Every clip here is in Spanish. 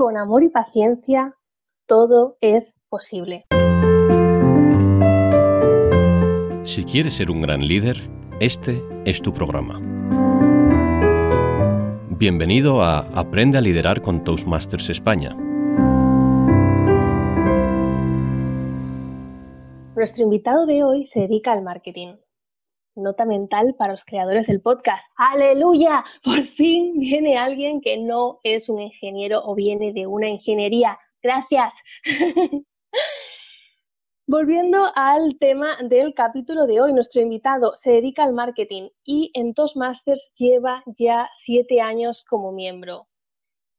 con amor y paciencia, todo es posible. Si quieres ser un gran líder, este es tu programa. Bienvenido a Aprende a liderar con Toastmasters España. Nuestro invitado de hoy se dedica al marketing. Nota mental para los creadores del podcast. ¡Aleluya! Por fin viene alguien que no es un ingeniero o viene de una ingeniería. Gracias. Volviendo al tema del capítulo de hoy, nuestro invitado se dedica al marketing y en Toastmasters lleva ya siete años como miembro.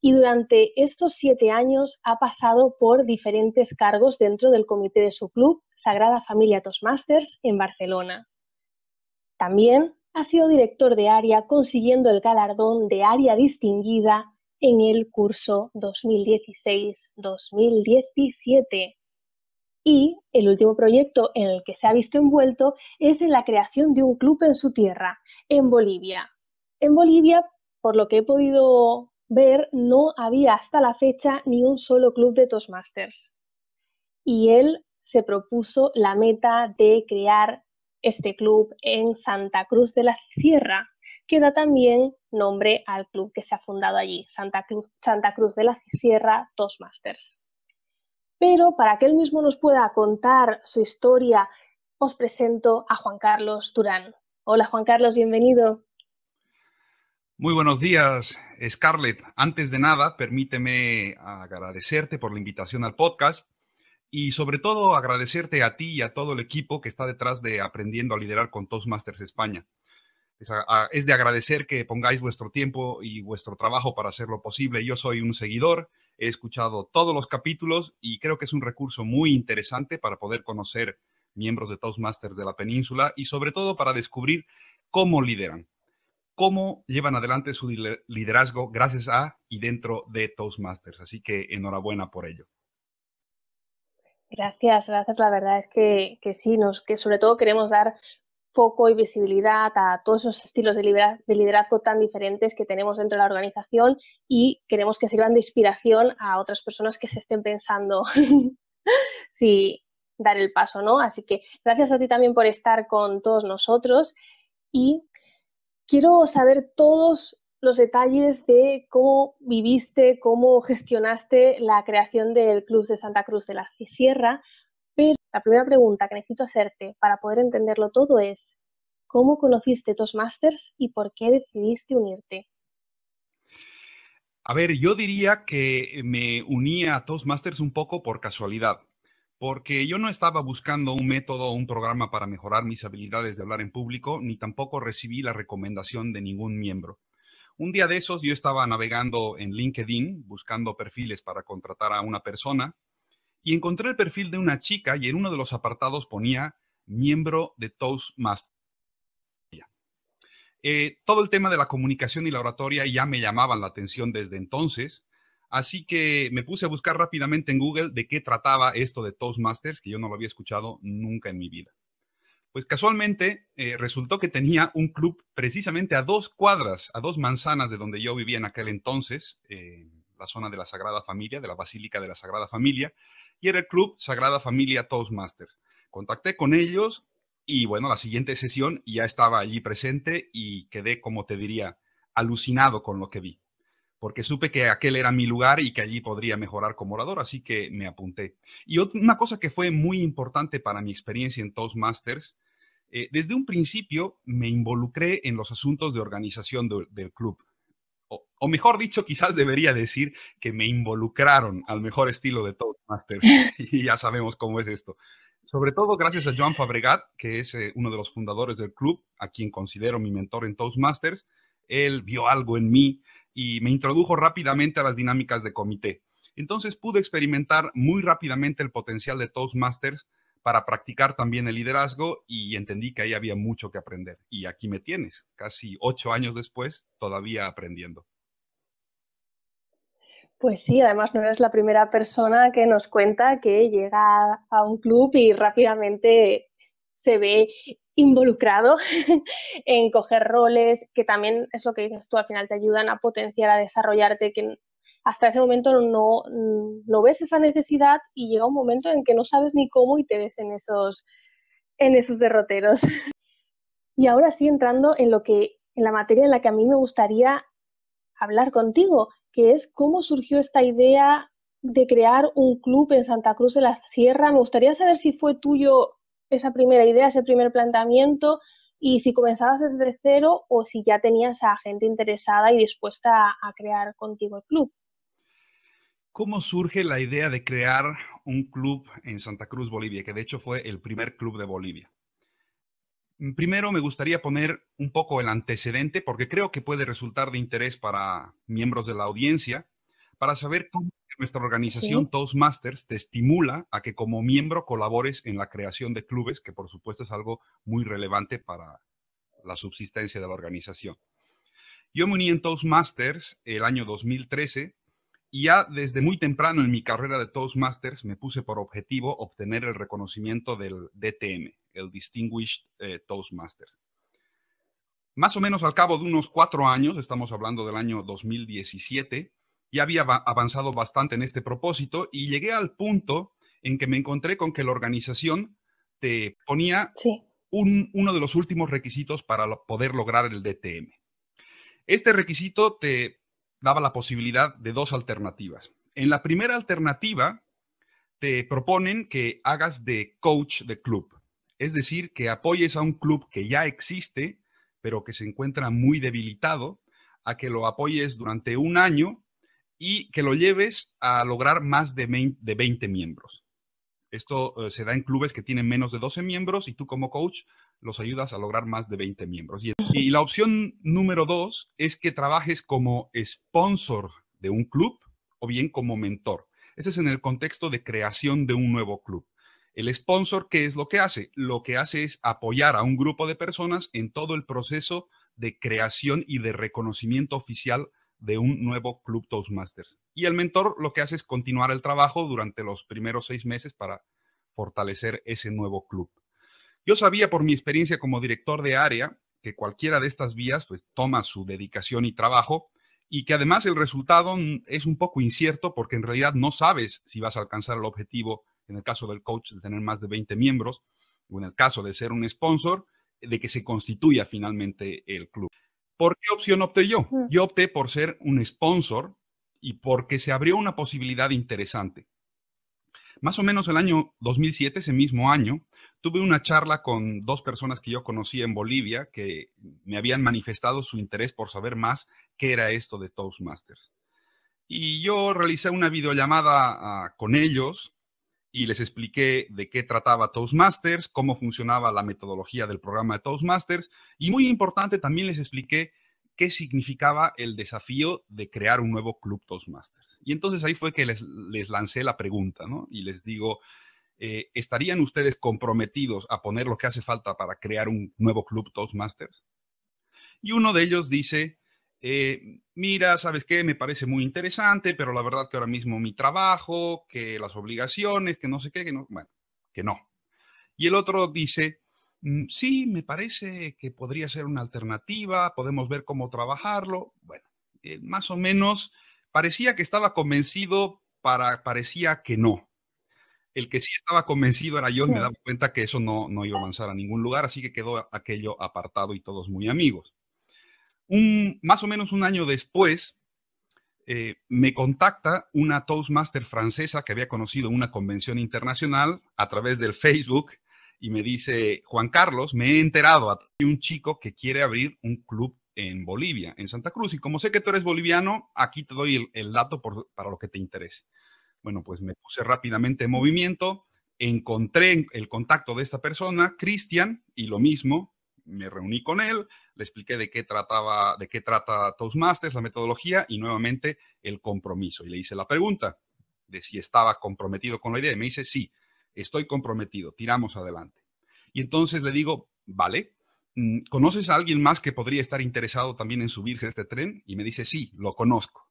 Y durante estos siete años ha pasado por diferentes cargos dentro del comité de su club, Sagrada Familia Toastmasters, en Barcelona. También ha sido director de área consiguiendo el galardón de área distinguida en el curso 2016-2017 y el último proyecto en el que se ha visto envuelto es en la creación de un club en su tierra, en Bolivia. En Bolivia, por lo que he podido ver, no había hasta la fecha ni un solo club de Toastmasters. Y él se propuso la meta de crear este club en Santa Cruz de la Sierra, que da también nombre al club que se ha fundado allí, Santa Cruz, Santa Cruz de la Sierra Toastmasters. Pero para que él mismo nos pueda contar su historia, os presento a Juan Carlos Durán. Hola Juan Carlos, bienvenido. Muy buenos días, Scarlett. Antes de nada, permíteme agradecerte por la invitación al podcast y sobre todo agradecerte a ti y a todo el equipo que está detrás de Aprendiendo a Liderar con Toastmasters España. Es, de agradecer que pongáis vuestro tiempo y vuestro trabajo para hacerlo posible. Yo soy un seguidor He escuchado todos los capítulos y creo que es un recurso muy interesante para poder conocer miembros de Toastmasters de la península y sobre todo para descubrir cómo lideran, cómo llevan adelante su liderazgo gracias a y dentro de Toastmasters. Así que enhorabuena por ello. Gracias, gracias. La verdad es que, que sí, nos, que sobre todo queremos dar foco y visibilidad a todos esos estilos de liderazgo, tan diferentes que tenemos dentro de la organización y queremos que sirvan de inspiración a otras personas que se estén pensando si dar el paso, ¿no? Así que gracias a ti también por estar con todos nosotros y quiero saber todos los detalles de cómo viviste, cómo gestionaste la creación del Club de Santa Cruz de la Sierra, pero la primera pregunta que necesito hacerte para poder entenderlo todo es, ¿cómo conociste Toastmasters y por qué decidiste unirte? A ver, yo diría que me uní a Toastmasters un poco por casualidad, porque yo no estaba buscando un método o un programa para mejorar mis habilidades de hablar en público, ni tampoco recibí la recomendación de ningún miembro. Un día de esos yo estaba navegando en LinkedIn buscando perfiles para contratar a una persona y encontré el perfil de una chica y en uno de los apartados ponía miembro de Toastmasters. Eh, todo el tema de la comunicación y la oratoria ya me llamaban la atención desde entonces, así que me puse a buscar rápidamente en Google de qué trataba esto de Toastmasters, que yo no lo había escuchado nunca en mi vida. Pues casualmente eh, resultó que tenía un club precisamente a dos cuadras, a dos manzanas de donde yo vivía en aquel entonces, en la zona de la Sagrada Familia, de la Basílica de la Sagrada Familia, y era el club Sagrada Familia Toastmasters. Contacté con ellos y bueno, la siguiente sesión ya estaba allí presente y quedé, como te diría, alucinado con lo que vi, porque supe que aquel era mi lugar y que allí podría mejorar como orador, así que me apunté. Y una cosa que fue muy importante para mi experiencia en Toastmasters, eh, desde un principio me involucré en los asuntos de organización del club o, mejor dicho, quizás debería decir que me involucraron al mejor estilo de Toastmasters. y ya sabemos cómo es esto. Sobre todo gracias a Joan Fabregat, que es eh, uno de los fundadores del club, a quien considero mi mentor en Toastmasters. Él vio algo en mí y me introdujo rápidamente a las dinámicas de comité. Entonces pude experimentar muy rápidamente el potencial de Toastmasters para practicar también el liderazgo y entendí que ahí había mucho que aprender. Y aquí me tienes, casi ocho años después, todavía aprendiendo. Pues sí, además no eres la primera persona que nos cuenta que llega a un club y rápidamente se ve involucrado en coger roles, que también es lo que dices tú, al final te ayudan a potenciar, a desarrollarte, que hasta ese momento no, no ves esa necesidad y llega un momento en que no sabes ni cómo y te ves en esos, en esos derroteros. Y ahora sí, entrando en lo que, en la materia en la que a mí me gustaría hablar contigo, que es cómo surgió esta idea de crear un club en Santa Cruz de la Sierra. Me gustaría saber si fue tuyo esa primera idea, ese primer planteamiento, y si comenzabas desde cero o si ya tenías a gente interesada y dispuesta a, crear contigo el club. ¿Cómo surge la idea de crear un club en Santa Cruz, Bolivia, que de hecho fue el primer club de Bolivia? Primero me gustaría poner un poco el antecedente porque creo que puede resultar de interés para miembros de la audiencia para saber cómo nuestra organización Toastmasters te estimula a que como miembro colabores en la creación de clubes, que por supuesto es algo muy relevante para la subsistencia de la organización. Yo me uní en Toastmasters el año 2013 y ya desde muy temprano en mi carrera de Toastmasters me puse por objetivo obtener el reconocimiento del DTM, el Distinguished eh, Toastmasters. Más o menos al cabo de unos cuatro años, estamos hablando del año 2017, ya había avanzado bastante en este propósito y llegué al punto en que me encontré con que la organización te ponía uno de los últimos requisitos para poder lograr el DTM. Este requisito te daba la posibilidad de dos alternativas. En la primera alternativa, te proponen que hagas de coach de club, es decir, que apoyes a un club que ya existe, pero que se encuentra muy debilitado, a que lo apoyes durante un año y que lo lleves a lograr más de 20, miembros. Esto eh, se da en clubes que tienen menos de 12 miembros y tú como coach los ayudas a lograr más de 20 miembros. Y, y la opción número dos es que trabajes como sponsor de un club o bien como mentor. Este es en el contexto de creación de un nuevo club. El sponsor, ¿qué es lo que hace? Lo que hace es apoyar a un grupo de personas en todo el proceso de creación y de reconocimiento oficial de un nuevo club Toastmasters. Y el mentor lo que hace es continuar el trabajo durante los primeros seis meses para fortalecer ese nuevo club. Yo sabía por mi experiencia como director de área que cualquiera de estas vías pues toma su dedicación y trabajo y que además el resultado es un poco incierto porque en realidad no sabes si vas a alcanzar el objetivo, en el caso del coach, de tener más de 20 miembros, o en el caso de ser un sponsor, de que se constituya finalmente el club. ¿Por qué opción opté yo? Yo opté por ser un sponsor y porque se abrió una posibilidad interesante. Más o menos el año 2007, ese mismo año, tuve una charla con dos personas que yo conocí en Bolivia que me habían manifestado su interés por saber más qué era esto de Toastmasters. Y yo realicé una videollamada ah, con ellos y les expliqué de qué trataba Toastmasters, cómo funcionaba la metodología del programa de Toastmasters y muy importante también les expliqué qué significaba el desafío de crear un nuevo club Toastmasters. Y entonces ahí fue que les, lancé la pregunta, ¿no? Y les digo, eh, ¿estarían ustedes comprometidos a poner lo que hace falta para crear un nuevo club Toastmasters? Y uno de ellos dice, eh, mira, ¿sabes qué? Me parece muy interesante, pero la verdad que ahora mismo mi trabajo, que las obligaciones, que no sé qué, que no, bueno, que no. Y el otro dice, mm, sí, me parece que podría ser una alternativa, podemos ver cómo trabajarlo. Bueno, eh, más o menos parecía que estaba convencido, para, parecía que no. El que sí estaba convencido era yo y me daba cuenta que eso no, no iba a avanzar a ningún lugar, así que quedó aquello apartado y todos muy amigos más o menos un año después, eh, me contacta una Toastmaster francesa que había conocido una convención internacional a través del Facebook y me dice, Juan Carlos, me he enterado de un chico que quiere abrir un club en Bolivia, en Santa Cruz. Y como sé que tú eres boliviano, aquí te doy el, dato para lo que te interese. Bueno, pues me puse rápidamente en movimiento, encontré el contacto de esta persona, Cristian, y lo mismo, me reuní con él, le expliqué de qué trataba, de qué trata Toastmasters, la metodología y nuevamente el compromiso. Y le hice la pregunta de si estaba comprometido con la idea. Y me dice, sí, estoy comprometido, tiramos adelante. Y entonces le digo, vale, mm, ¿conoces a alguien más que podría estar interesado también en subirse a este tren? Y me dice, sí, lo conozco.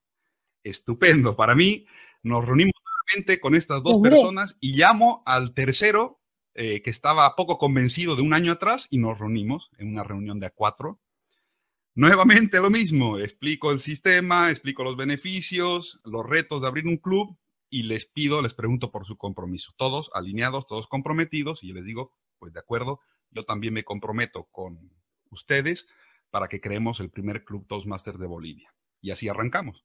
Estupendo. Para mí, nos reunimos nuevamente con estas dos personas y llamo al tercero eh, que estaba poco convencido de un año atrás y nos reunimos en una reunión de a cuatro. Nuevamente lo mismo, explico el sistema, explico los beneficios, los retos de abrir un club y les pido, les pregunto por su compromiso. Todos alineados, todos comprometidos y yo les digo, pues de acuerdo, yo también me comprometo con ustedes para que creemos el primer club Toastmasters de Bolivia. Y así arrancamos.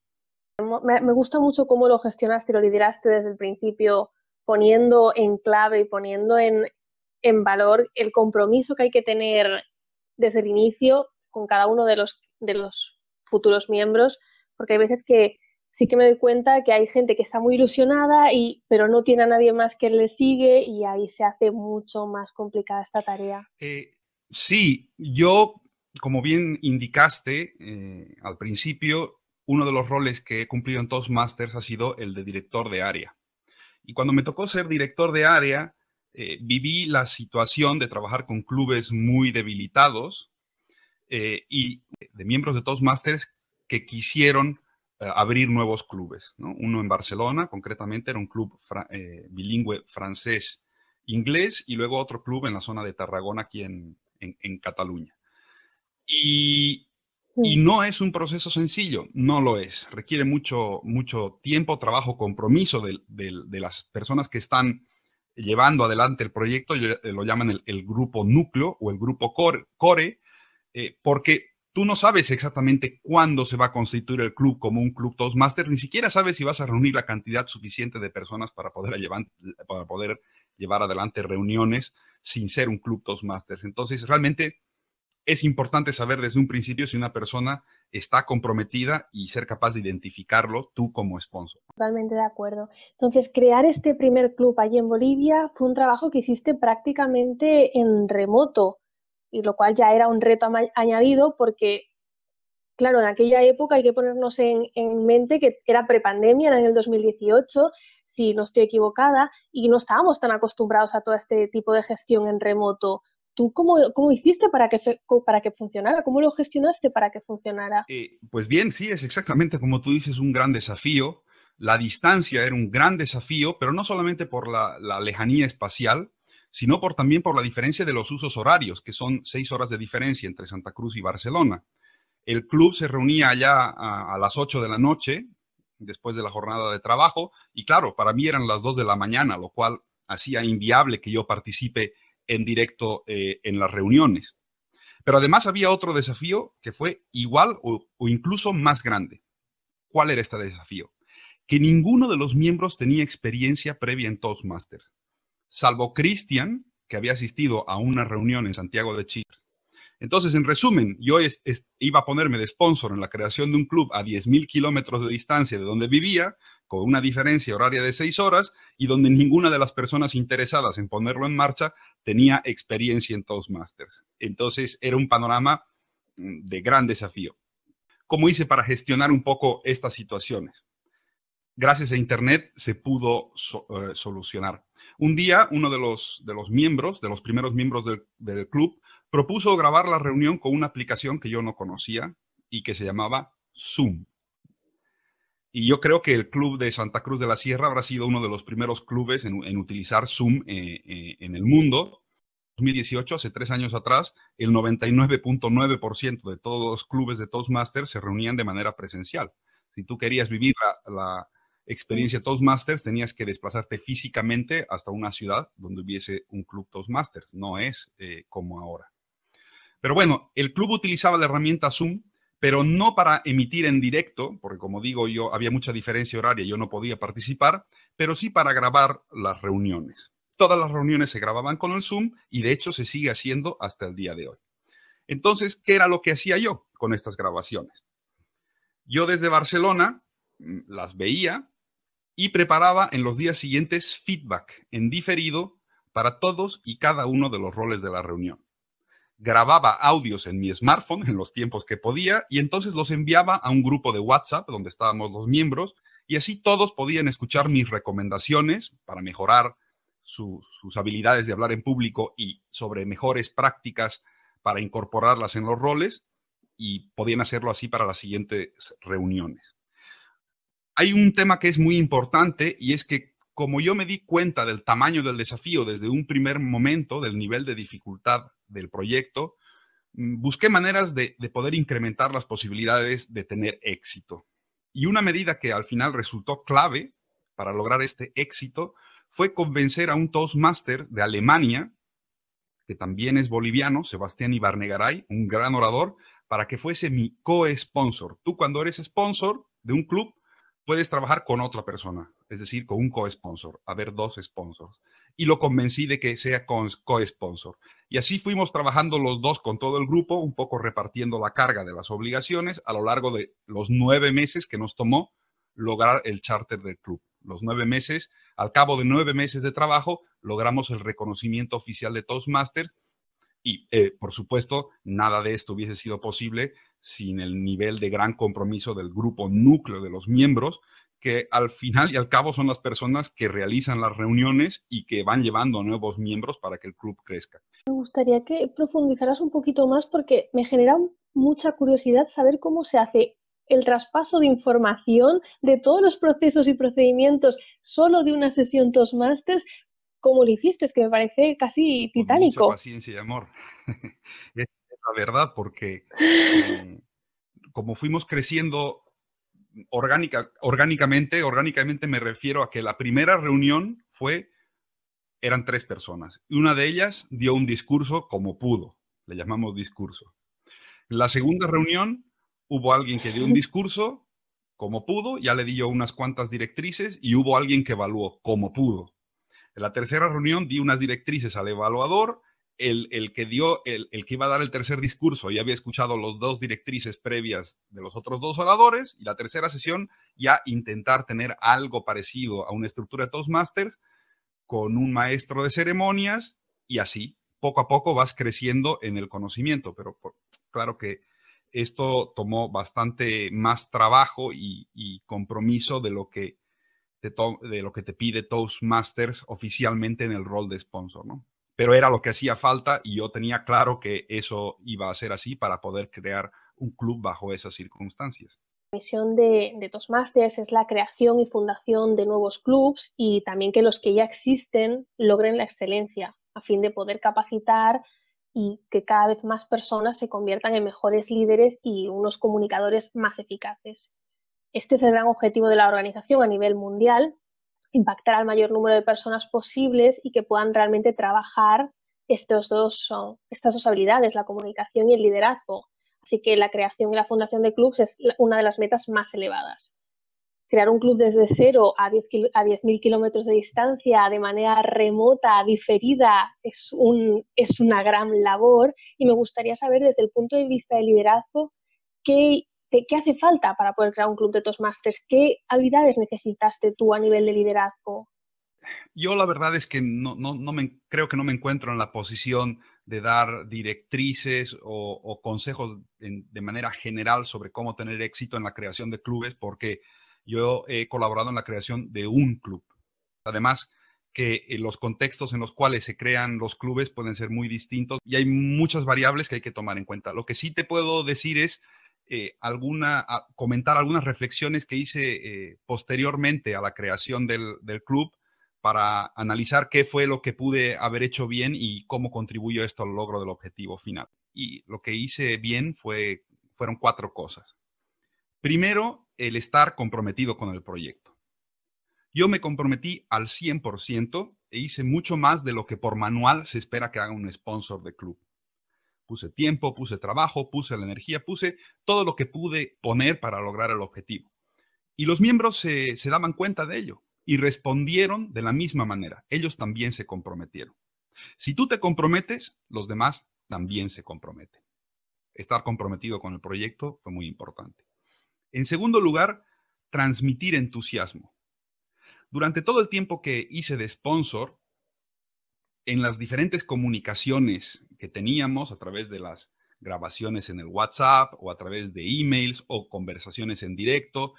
Me, gusta mucho cómo lo gestionaste, lo lideraste desde el principio, poniendo en clave y poniendo en, en valor el compromiso que hay que tener desde el inicio con cada uno de los, de los futuros miembros, porque hay veces que sí que me doy cuenta que hay gente que está muy ilusionada, y, pero no tiene a nadie más que le sigue y ahí se hace mucho más complicada esta tarea. Eh, sí, yo, como bien indicaste eh, al principio, uno de los roles que he cumplido en Toastmasters ha sido el de director de área. Y cuando me tocó ser director de área, eh, viví la situación de trabajar con clubes muy debilitados y de miembros de Toastmasters que quisieron eh, abrir nuevos clubes. Uno en Barcelona, concretamente, era un club eh, bilingüe francés-inglés, y luego otro club en la zona de Tarragona, aquí en, Cataluña. Y, y, no es un proceso sencillo, no lo es. Requiere mucho, mucho tiempo, trabajo, compromiso de, las personas que están llevando adelante el proyecto, eh, lo llaman el, grupo núcleo o el grupo core, core porque tú no sabes exactamente cuándo se va a constituir el club como un club Toastmaster, ni siquiera sabes si vas a reunir la cantidad suficiente de personas para poder llevar, para poder llevar adelante reuniones sin ser un club Toastmasters. Entonces, realmente es importante saber desde un principio si una persona está comprometida y ser capaz de identificarlo tú como sponsor. Totalmente de acuerdo. Entonces, crear este primer club allí en Bolivia fue un trabajo que hiciste prácticamente en remoto y lo cual ya era un reto añadido porque, claro, en aquella época hay que ponernos en, mente que era prepandemia, en el 2018, si no estoy equivocada, y no estábamos tan acostumbrados a todo este tipo de gestión en remoto. ¿Tú cómo, cómo hiciste para que, para que funcionara? ¿Cómo lo gestionaste para que funcionara? Eh, pues bien, sí, es exactamente como tú dices, un gran desafío. La distancia era un gran desafío, pero no solamente por la, la lejanía espacial, sino por, también por la diferencia de los usos horarios, que son seis horas de diferencia entre Santa Cruz y Barcelona. El club se reunía allá a, las ocho de la noche, después de la jornada de trabajo, y claro, para mí eran las dos de la mañana, lo cual hacía inviable que yo participe en directo eh, en las reuniones. Pero además había otro desafío que fue igual o, incluso más grande. ¿Cuál era este desafío? Que ninguno de los miembros tenía experiencia previa en Toastmasters salvo Cristian, que había asistido a una reunión en Santiago de Chile. Entonces, en resumen, yo iba a ponerme de sponsor en la creación de un club a 10.000 kilómetros de distancia de donde vivía, con una diferencia horaria de seis horas, y donde ninguna de las personas interesadas en ponerlo en marcha tenía experiencia en Toastmasters. Entonces, era un panorama mm, de gran desafío. ¿Cómo hice para gestionar un poco estas situaciones? Gracias a Internet se pudo eh, solucionar. Un día, uno de los, de los miembros, de los primeros miembros del, club, propuso grabar la reunión con una aplicación que yo no conocía y que se llamaba Zoom. Y yo creo que el club de Santa Cruz de la Sierra habrá sido uno de los primeros clubes en, utilizar Zoom eh, eh, en el mundo. 2018, hace tres años atrás, el 99.9% de todos los clubes de Toastmasters se reunían de manera presencial. Si tú querías vivir la, experiencia Toastmasters, tenías que desplazarte físicamente hasta una ciudad donde hubiese un club Toastmasters. No es eh, como ahora. Pero bueno, el club utilizaba la herramienta Zoom, pero no para emitir en directo, porque como digo yo, había mucha diferencia horaria, yo no podía participar, pero sí para grabar las reuniones. Todas las reuniones se grababan con el Zoom y de hecho se sigue haciendo hasta el día de hoy. Entonces, ¿qué era lo que hacía yo con estas grabaciones? Yo desde Barcelona mm, las veía, y preparaba en los días siguientes feedback en diferido para todos y cada uno de los roles de la reunión. Grababa audios en mi smartphone en los tiempos que podía y entonces los enviaba a un grupo de WhatsApp donde estábamos los miembros y así todos podían escuchar mis recomendaciones para mejorar sus habilidades de hablar en público y sobre mejores prácticas para incorporarlas en los roles y podían hacerlo así para las siguientes reuniones. Hay un tema que es muy importante y es que como yo me di cuenta del tamaño del desafío desde un primer momento, del nivel de dificultad del proyecto, mm, busqué maneras de, de poder incrementar las posibilidades de tener éxito. Y una medida que al final resultó clave para lograr este éxito fue convencer a un Toastmaster de Alemania, que también es boliviano, Sebastián Ibarnegaray, un gran orador, para que fuese mi co-sponsor. Tú cuando eres sponsor de un club, puedes trabajar con otra persona, es decir, con un co-sponsor, haber dos sponsors. Y lo convencí de que sea co-sponsor. Y así fuimos trabajando los dos con todo el grupo, un poco repartiendo la carga de las obligaciones a lo largo de los nueve meses que nos tomó lograr el charter del club. Los nueve meses, al cabo de nueve meses de trabajo, logramos el reconocimiento oficial de Toastmasters y, eh, por supuesto, nada de esto hubiese sido posible sin el nivel de gran compromiso del grupo núcleo de los miembros, que al final y al cabo son las personas que realizan las reuniones y que van llevando a nuevos miembros para que el club crezca. Me gustaría que profundizaras un poquito más porque me genera mucha curiosidad saber cómo se hace el traspaso de información de todos los procesos y procedimientos solo de una sesión Toastmasters cómo lo hiciste, es que me parece casi titánico. Con mucha paciencia y amor. es la verdad, porque eh, como fuimos creciendo orgánica, orgánicamente, orgánicamente me refiero a que la primera reunión fue, eran tres personas, y una de ellas dio un discurso como pudo, le llamamos discurso. La segunda reunión hubo alguien que dio un discurso como pudo, ya le di yo unas cuantas directrices, y hubo alguien que evaluó como pudo. En la tercera reunión di unas directrices al evaluador. El, que dio, el, que iba a dar el tercer discurso ya había escuchado los dos directrices previas de los otros dos oradores y la tercera sesión ya intentar tener algo parecido a una estructura de Toastmasters con un maestro de ceremonias y así poco a poco vas creciendo en el conocimiento, pero claro que esto tomó bastante más trabajo y compromiso de lo que de, lo que te pide Toastmasters oficialmente en el rol de sponsor, ¿no? Pero era lo que hacía falta y yo tenía claro que eso iba a ser así para poder crear un club bajo esas circunstancias. La misión de, de Toastmasters es la creación y fundación de nuevos clubs y también que los que ya existen logren la excelencia a fin de poder capacitar y que cada vez más personas se conviertan en mejores líderes y unos comunicadores más eficaces. Este es el gran objetivo de la organización a nivel mundial, impactar al mayor número de personas posibles y que puedan realmente trabajar estos dos, estas dos habilidades, la comunicación y el liderazgo. Así que la creación y la fundación de clubs es una de las metas más elevadas. Crear un club desde cero a 10.000 a kilómetros de distancia de manera remota, diferida, es, un, es una gran labor y me gustaría saber desde el punto de vista del liderazgo qué ¿Qué, hace falta para poder crear un club de Toastmasters? ¿Qué habilidades necesitaste tú a nivel de liderazgo? Yo la verdad es que no, me, creo que no me encuentro en la posición de dar directrices o, consejos de manera general sobre cómo tener éxito en la creación de clubes, porque yo he colaborado en la creación de un club. Además, que eh, los contextos en los cuales se crean los clubes pueden ser muy distintos y hay muchas variables que hay que tomar en cuenta. Lo que sí te puedo decir es eh, comentar algunas reflexiones que hice eh, posteriormente a la creación del, club para analizar qué fue lo que pude haber hecho bien y cómo contribuyó esto al logro del objetivo final. Y lo que hice bien fue, fueron cuatro cosas. Primero, el estar comprometido con el proyecto. Yo me comprometí al 100% e hice mucho más de lo que por manual se espera que haga un sponsor de club. Puse tiempo, puse trabajo, puse la energía, puse todo lo que pude poner para lograr el objetivo. Y los miembros se, daban cuenta de ello y respondieron de la misma manera. Ellos también se comprometieron. Si tú te comprometes, los demás también se comprometen. Estar comprometido con el proyecto fue muy importante. En segundo lugar, transmitir entusiasmo. Durante todo el tiempo que hice de sponsor, en las diferentes comunicaciones que teníamos a través de las grabaciones en el WhatsApp o a través de emails o conversaciones en directo,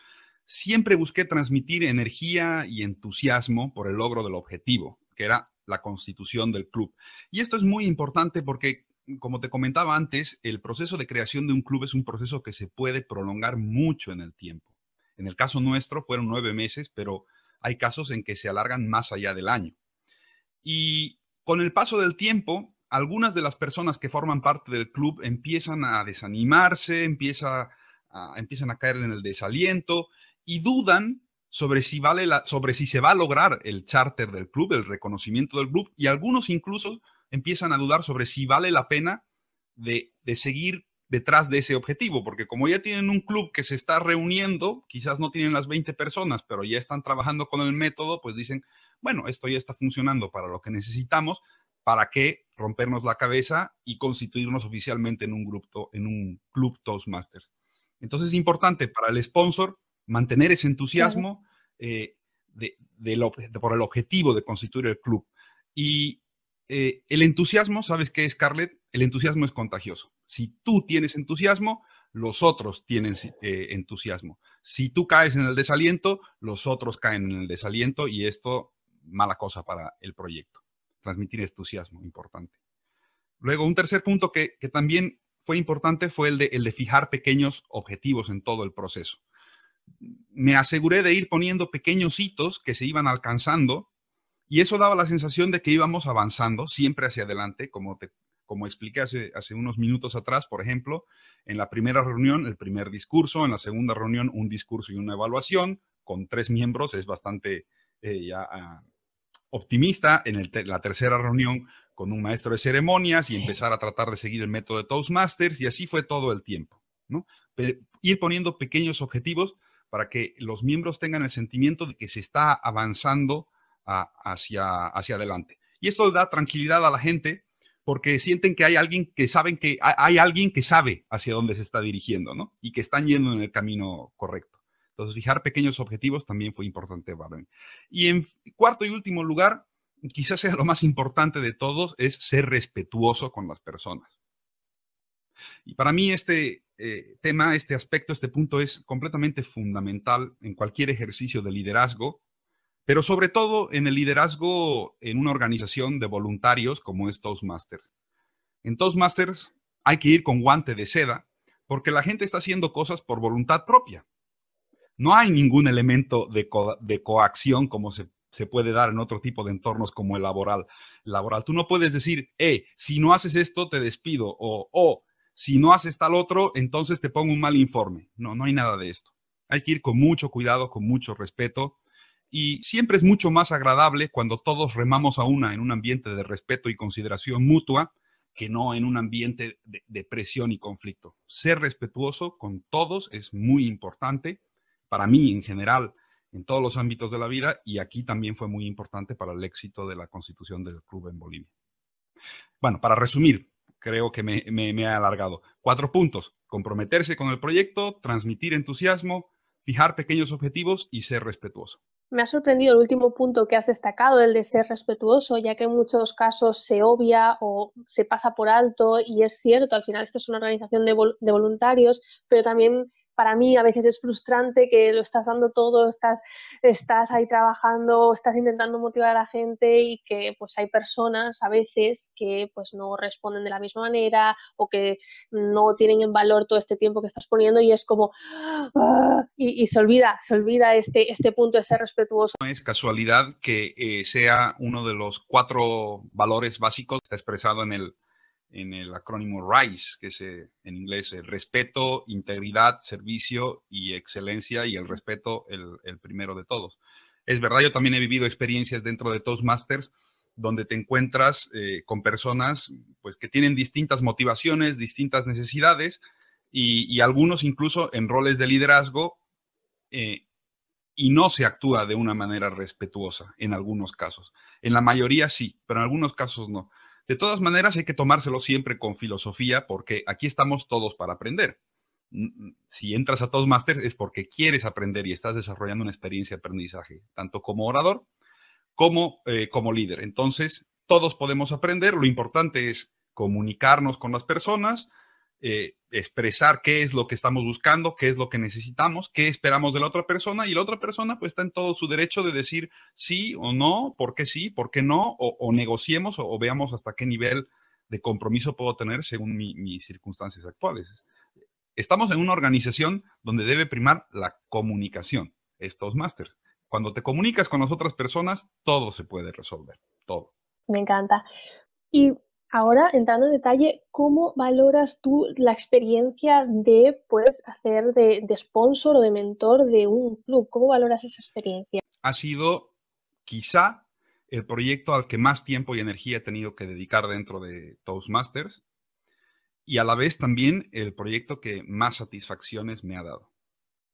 siempre busqué transmitir energía y entusiasmo por el logro del objetivo, que era la constitución del club. Y esto es muy importante porque, como te comentaba antes, el proceso de creación de un club es un proceso que se puede prolongar mucho en el tiempo. En el caso nuestro fueron nueve meses, pero hay casos en que se alargan más allá del año. Y con el paso del tiempo, algunas de las personas que forman parte del club empiezan a desanimarse, empieza empiezan a caer en el desaliento y dudan sobre si, vale la, sobre si se va a lograr el charter del club, el reconocimiento del club, y algunos incluso empiezan a dudar sobre si vale la pena de seguir detrás de ese objetivo, porque como ya tienen un club que se está reuniendo, quizás no tienen las 20 personas, pero ya están trabajando con el método, pues dicen, bueno, esto ya está funcionando para lo que necesitamos, ¿para qué rompernos la cabeza y constituirnos oficialmente en un grupo, en un club Toastmasters? Entonces es importante para el sponsor mantener ese entusiasmo eh, de, por el objetivo de constituir el club. Y eh, el entusiasmo, ¿sabes qué, Scarlett? El entusiasmo es contagioso. Si tú tienes entusiasmo, los otros tienen eh, entusiasmo. Si tú caes en el desaliento, los otros caen en el desaliento y esto, mala cosa para el proyecto. Transmitir entusiasmo, importante. Luego, un tercer punto que, también fue importante fue el de, el de fijar pequeños objetivos en todo el proceso. Me aseguré de ir poniendo pequeños hitos que se iban alcanzando y eso daba la sensación de que íbamos avanzando siempre hacia adelante, como, te, como expliqué hace, hace unos minutos atrás, por ejemplo, en la primera reunión, el primer discurso, en la segunda reunión, un discurso y una evaluación, con tres miembros, es bastante eh, ya, ah, optimista, en la tercera reunión con un maestro de ceremonias y empezar a tratar de seguir el método de Toastmasters, y así fue todo el tiempo, ¿no? ir poniendo pequeños objetivos para que los miembros tengan el sentimiento de que se está avanzando hacia, hacia adelante. Y esto da tranquilidad a la gente porque sienten que hay alguien que saben que hay alguien que sabe hacia dónde se está dirigiendo, ¿no? Y que están yendo en el camino correcto. Entonces, fijar pequeños objetivos también fue importante para mí. Y en cuarto y último lugar, quizás sea lo más importante de todos, es ser respetuoso con las personas. Y para mí este eh, tema, este aspecto, este punto es completamente fundamental en cualquier ejercicio de liderazgo pero sobre todo en el liderazgo en una organización de voluntarios como es Toastmasters. En Toastmasters hay que ir con guante de seda porque la gente está haciendo cosas por voluntad propia. No hay ningún elemento de, coacción como se, puede dar en otro tipo de entornos como el laboral. laboral. Tú no puedes decir, eh, si no haces esto, te despido, o, o si no haces tal otro, entonces te pongo un mal informe. No, no hay nada de esto. Hay que ir con mucho cuidado, con mucho respeto y siempre es mucho más agradable cuando todos remamos a una en un ambiente de respeto y consideración mutua que no en un ambiente de, presión y conflicto. Ser respetuoso con todos es muy importante para mí en general en todos los ámbitos de la vida y aquí también fue muy importante para el éxito de la constitución del club en Bolivia. Bueno, para resumir, creo que me, me, he alargado. Cuatro puntos. Comprometerse con el proyecto, transmitir entusiasmo, fijar pequeños objetivos y ser respetuoso. Me ha sorprendido el último punto que has destacado, el de ser respetuoso, ya que en muchos casos se obvia o se pasa por alto y es cierto, al final esto es una organización de, de voluntarios, pero también para mí a veces es frustrante que lo estás dando todo, estás, estás ahí trabajando, estás intentando motivar a la gente y que pues hay personas a veces que pues no responden de la misma manera o que no tienen en valor todo este tiempo que estás poniendo y es como ¡ah! y, se olvida, se olvida este, este punto de ser respetuoso. No es casualidad que eh, sea uno de los cuatro valores básicos expresado en el en el acrónimo RISE, que es eh, en inglés el respeto, integridad, servicio y excelencia, y el respeto el, primero de todos. Es verdad, yo también he vivido experiencias dentro de Toastmasters donde te encuentras eh, con personas pues, que tienen distintas motivaciones, distintas necesidades, y, algunos incluso en roles de liderazgo, eh, y no se actúa de una manera respetuosa en algunos casos. En la mayoría sí, pero en algunos casos no. De todas maneras, hay que tomárselo siempre con filosofía porque aquí estamos todos para aprender. Si entras a Toastmasters es porque quieres aprender y estás desarrollando una experiencia de aprendizaje, tanto como orador como eh, como líder. Entonces, todos podemos aprender. Lo importante es comunicarnos con las personas, eh, expresar qué es lo que estamos buscando, qué es lo que necesitamos, qué esperamos de la otra persona y la otra persona pues está en todo su derecho de decir sí o no, por qué sí, por qué no, o, negociemos o, veamos hasta qué nivel de compromiso puedo tener según mis circunstancias actuales. Estamos en una organización donde debe primar la comunicación, estos máster. Cuando te comunicas con las otras personas, todo se puede resolver, todo. Me encanta. Y Ahora, entrando en detalle, ¿cómo valoras tú la experiencia de pues, hacer de, de sponsor o de mentor de un club? ¿Cómo valoras esa experiencia? Ha sido quizá el proyecto al que más tiempo y energía he tenido que dedicar dentro de Toastmasters y a la vez también el proyecto que más satisfacciones me ha dado.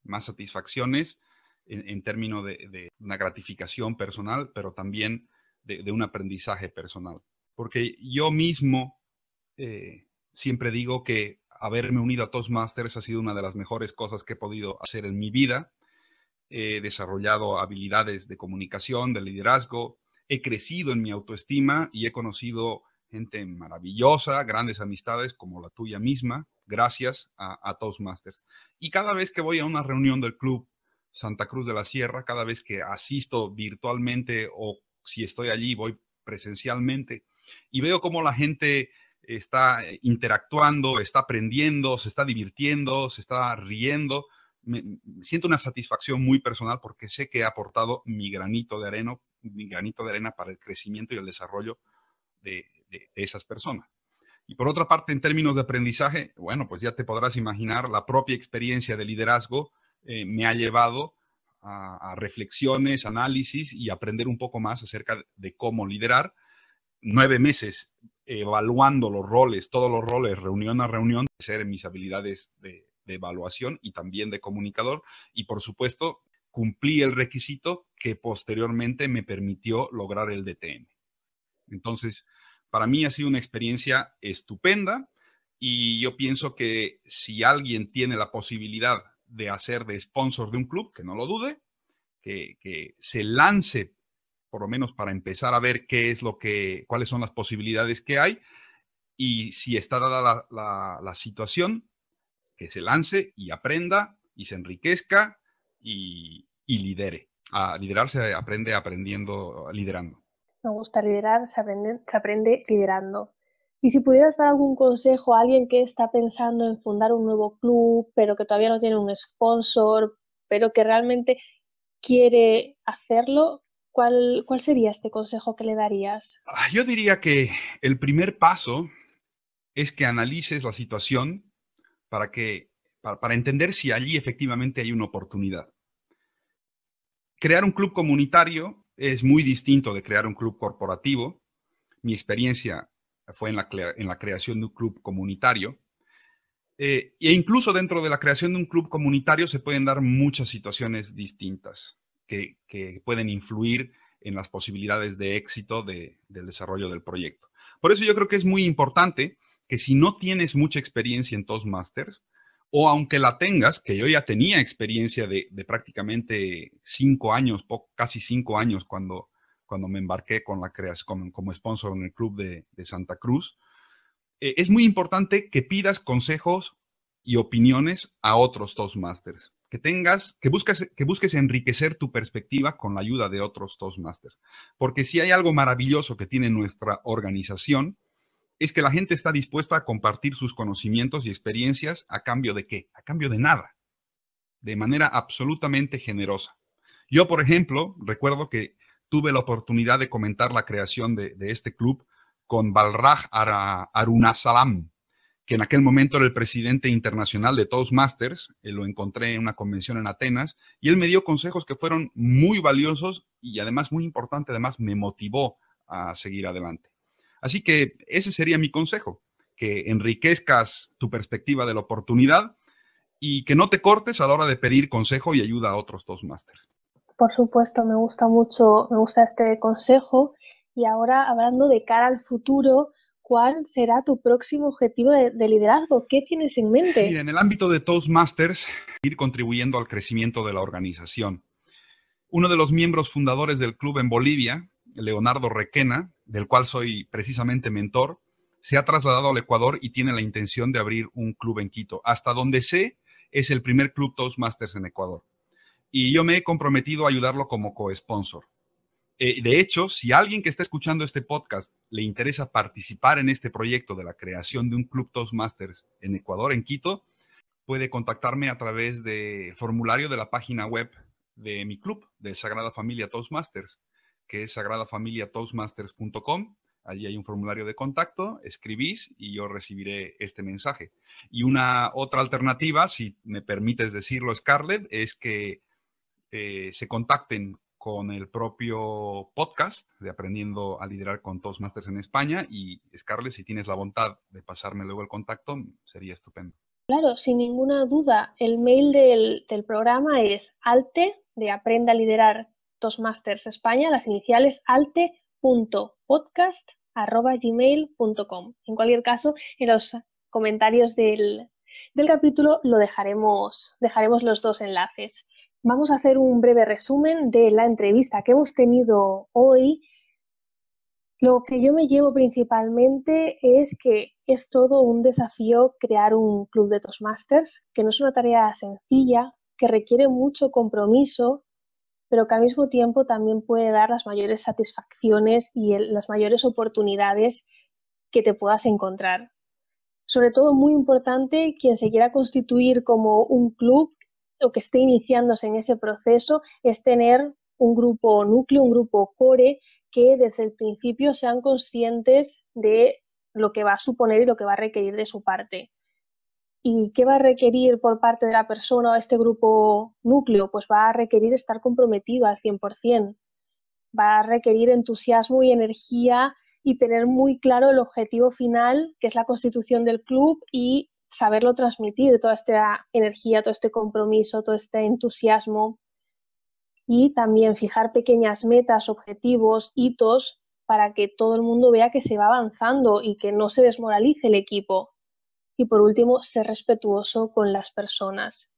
Más satisfacciones en, términos de, una gratificación personal, pero también de, un aprendizaje personal. Porque yo mismo eh, siempre digo que haberme unido a Toastmasters ha sido una de las mejores cosas que he podido hacer en mi vida. He desarrollado habilidades de comunicación, de liderazgo, he crecido en mi autoestima y he conocido gente maravillosa, grandes amistades como la tuya misma, gracias a, a, Toastmasters. Y cada vez que voy a una reunión del club Santa Cruz de la Sierra, cada vez que asisto virtualmente o si estoy allí, voy presencialmente y veo cómo la gente está interactuando, está aprendiendo, se está divirtiendo, se está riendo. Siento una satisfacción muy personal porque sé que he aportado mi granito de arena, mi granito de arena para el crecimiento y el desarrollo de, esas personas. Y por otra parte, en términos de aprendizaje, bueno, pues ya te podrás imaginar, la propia experiencia de liderazgo eh, me ha llevado a, reflexiones, análisis y aprender un poco más acerca de cómo liderar. Nueve meses evaluando los roles, todos los roles, reunión a reunión, ser mis habilidades de, evaluación y también de comunicador. Y por supuesto, cumplí el requisito que posteriormente me permitió lograr el DTM. Entonces, para mí ha sido una experiencia estupenda y yo pienso que si alguien tiene la posibilidad de hacer de sponsor de un club, que no lo dude, que, que, se lance, por lo menos para empezar a ver qué es lo que, cuáles son las posibilidades que hay, y si está dada la, la, situación, que se lance y aprenda y se enriquezca y, y lidere. A liderar se aprende aprendiendo, liderando. Me gusta liderar, se aprende, se aprende liderando. Y si pudieras dar algún consejo a alguien que está pensando en fundar un nuevo club, pero que todavía no tiene un sponsor, pero que realmente quiere hacerlo, ¿cuál, cuál sería este consejo que le darías? Ah, yo diría que el primer paso es que analices la situación para, que, para, para entender si allí efectivamente hay una oportunidad. Crear un club comunitario es muy distinto de crear un club corporativo. Mi experiencia fue en la, en la creación de un club comunitario. Eh, e incluso dentro de la creación de un club comunitario se pueden dar muchas situaciones distintas que, pueden influir en las posibilidades de éxito de, del desarrollo del proyecto. Por eso yo creo que es muy importante que si no tienes mucha experiencia en Toastmasters, o aunque la tengas, que yo ya tenía experiencia de, prácticamente cinco años, casi cinco años cuando, cuando me embarqué con la creación, como, sponsor en el club de, de Santa Cruz, eh, es muy importante que pidas consejos y opiniones a otros Toastmasters, que tengas, que busques, que busques enriquecer tu perspectiva con la ayuda de otros Toastmasters. Porque si hay algo maravilloso que tiene nuestra organización, es que la gente está dispuesta a compartir sus conocimientos y experiencias a cambio de qué? A cambio de nada, de manera absolutamente generosa. Yo, por ejemplo, recuerdo que tuve la oportunidad de comentar la creación de, de este club con Balraj Arunasalam, que en aquel momento era el presidente internacional de Toastmasters. Eh, lo encontré en una convención en Atenas y él me dio consejos que fueron muy valiosos y además muy importante, además me motivó a seguir adelante. Así que ese sería mi consejo, que enriquezcas tu perspectiva de la oportunidad y que no te cortes a la hora de pedir consejo y ayuda a otros Toastmasters. Por supuesto, me gusta mucho, me gusta este consejo. Y ahora, hablando de cara al futuro, ¿cuál será tu próximo objetivo de, de, liderazgo? ¿Qué tienes en mente? Mira, en el ámbito de Toastmasters, ir contribuyendo al crecimiento de la organización. Uno de los miembros fundadores del club en Bolivia, Leonardo Requena, del cual soy precisamente mentor, se ha trasladado al Ecuador y tiene la intención de abrir un club en Quito. Hasta donde sé, es el primer club Toastmasters en Ecuador. Y yo me he comprometido a ayudarlo como co-sponsor. Eh, de hecho, si alguien que está escuchando este podcast le interesa participar en este proyecto de la creación de un club Toastmasters en Ecuador, en Quito, puede contactarme a través del formulario de la página web de mi club, de Sagrada Familia Toastmasters que es sagradafamiliatoastmasters.com. Allí hay un formulario de contacto, escribís y yo recibiré este mensaje. Y una otra alternativa, si me permites decirlo, Scarlett, es que eh, se contacten con el propio podcast de Aprendiendo a Liderar con Toastmasters en España. Y Scarlett, si tienes la voluntad de pasarme luego el contacto, sería estupendo. Claro, sin ninguna duda. El mail del, del programa es alte, de Aprenda a Liderar Toastmasters España, las iniciales alte.podcast.gmail.com. En cualquier caso, en los comentarios del, del capítulo lo dejaremos, dejaremos los dos enlaces. Vamos a hacer un breve resumen de la entrevista que hemos tenido hoy. Lo que yo me llevo principalmente es que es todo un desafío crear un club de Toastmasters, que no es una tarea sencilla, que requiere mucho compromiso, pero que al mismo tiempo también puede dar las mayores satisfacciones y las mayores oportunidades que te puedas encontrar. Sobre todo, muy importante, quien se quiera constituir como un club o que esté iniciándose en ese proceso es tener un grupo núcleo, un grupo core, que desde el principio sean conscientes de lo que va a suponer y lo que va a requerir de su parte. ¿Y qué va a requerir por parte de la persona o este grupo núcleo? Pues va a requerir estar comprometido al 100%. Va a requerir entusiasmo y energía y tener muy claro el objetivo final, que es la constitución del club y saberlo transmitir, toda esta energía, todo este compromiso, todo este entusiasmo. Y también fijar pequeñas metas, objetivos, hitos para que todo el mundo vea que se va avanzando y que no se desmoralice el equipo y por último, ser respetuoso con las personas.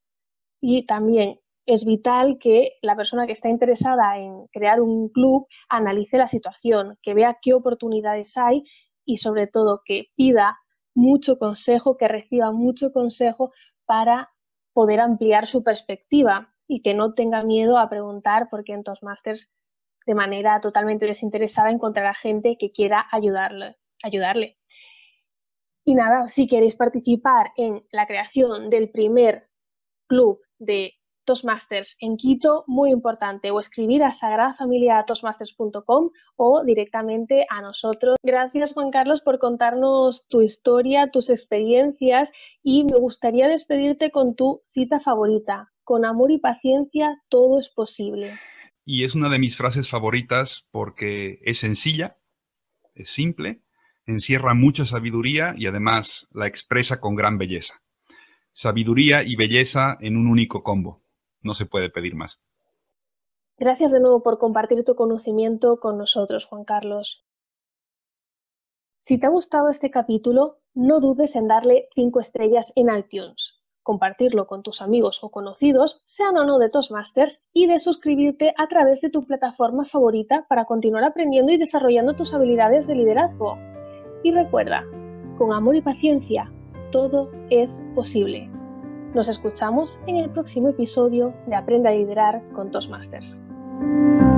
Y también es vital que la persona que está interesada en crear un club analice la situación, que vea qué oportunidades hay y sobre todo que pida mucho consejo, que reciba mucho consejo para poder ampliar su perspectiva y que no tenga miedo a preguntar porque en Toastmasters de manera totalmente desinteresada encontrará gente que quiera ayudarle. ayudarle. Y nada, si queréis participar en la creación del primer club de Toastmasters en Quito, muy importante, o escribir a sagradafamiliatoastmasters.com o directamente a nosotros. Gracias Juan Carlos por contarnos tu historia, tus experiencias y me gustaría despedirte con tu cita favorita. Con amor y paciencia todo es posible. Y es una de mis frases favoritas porque es sencilla, es simple encierra mucha sabiduría y además la expresa con gran belleza. Sabiduría y belleza en un único combo. No se puede pedir más. Gracias de nuevo por compartir tu conocimiento con nosotros, Juan Carlos. Si te ha gustado este capítulo, no dudes en darle 5 estrellas en iTunes, compartirlo con tus amigos o conocidos, sean o no de Toastmasters, y de suscribirte a través de tu plataforma favorita para continuar aprendiendo y desarrollando tus habilidades de liderazgo. Y recuerda, con amor y paciencia, todo es posible. Nos escuchamos en el próximo episodio de Aprenda a liderar con Toastmasters. Masters.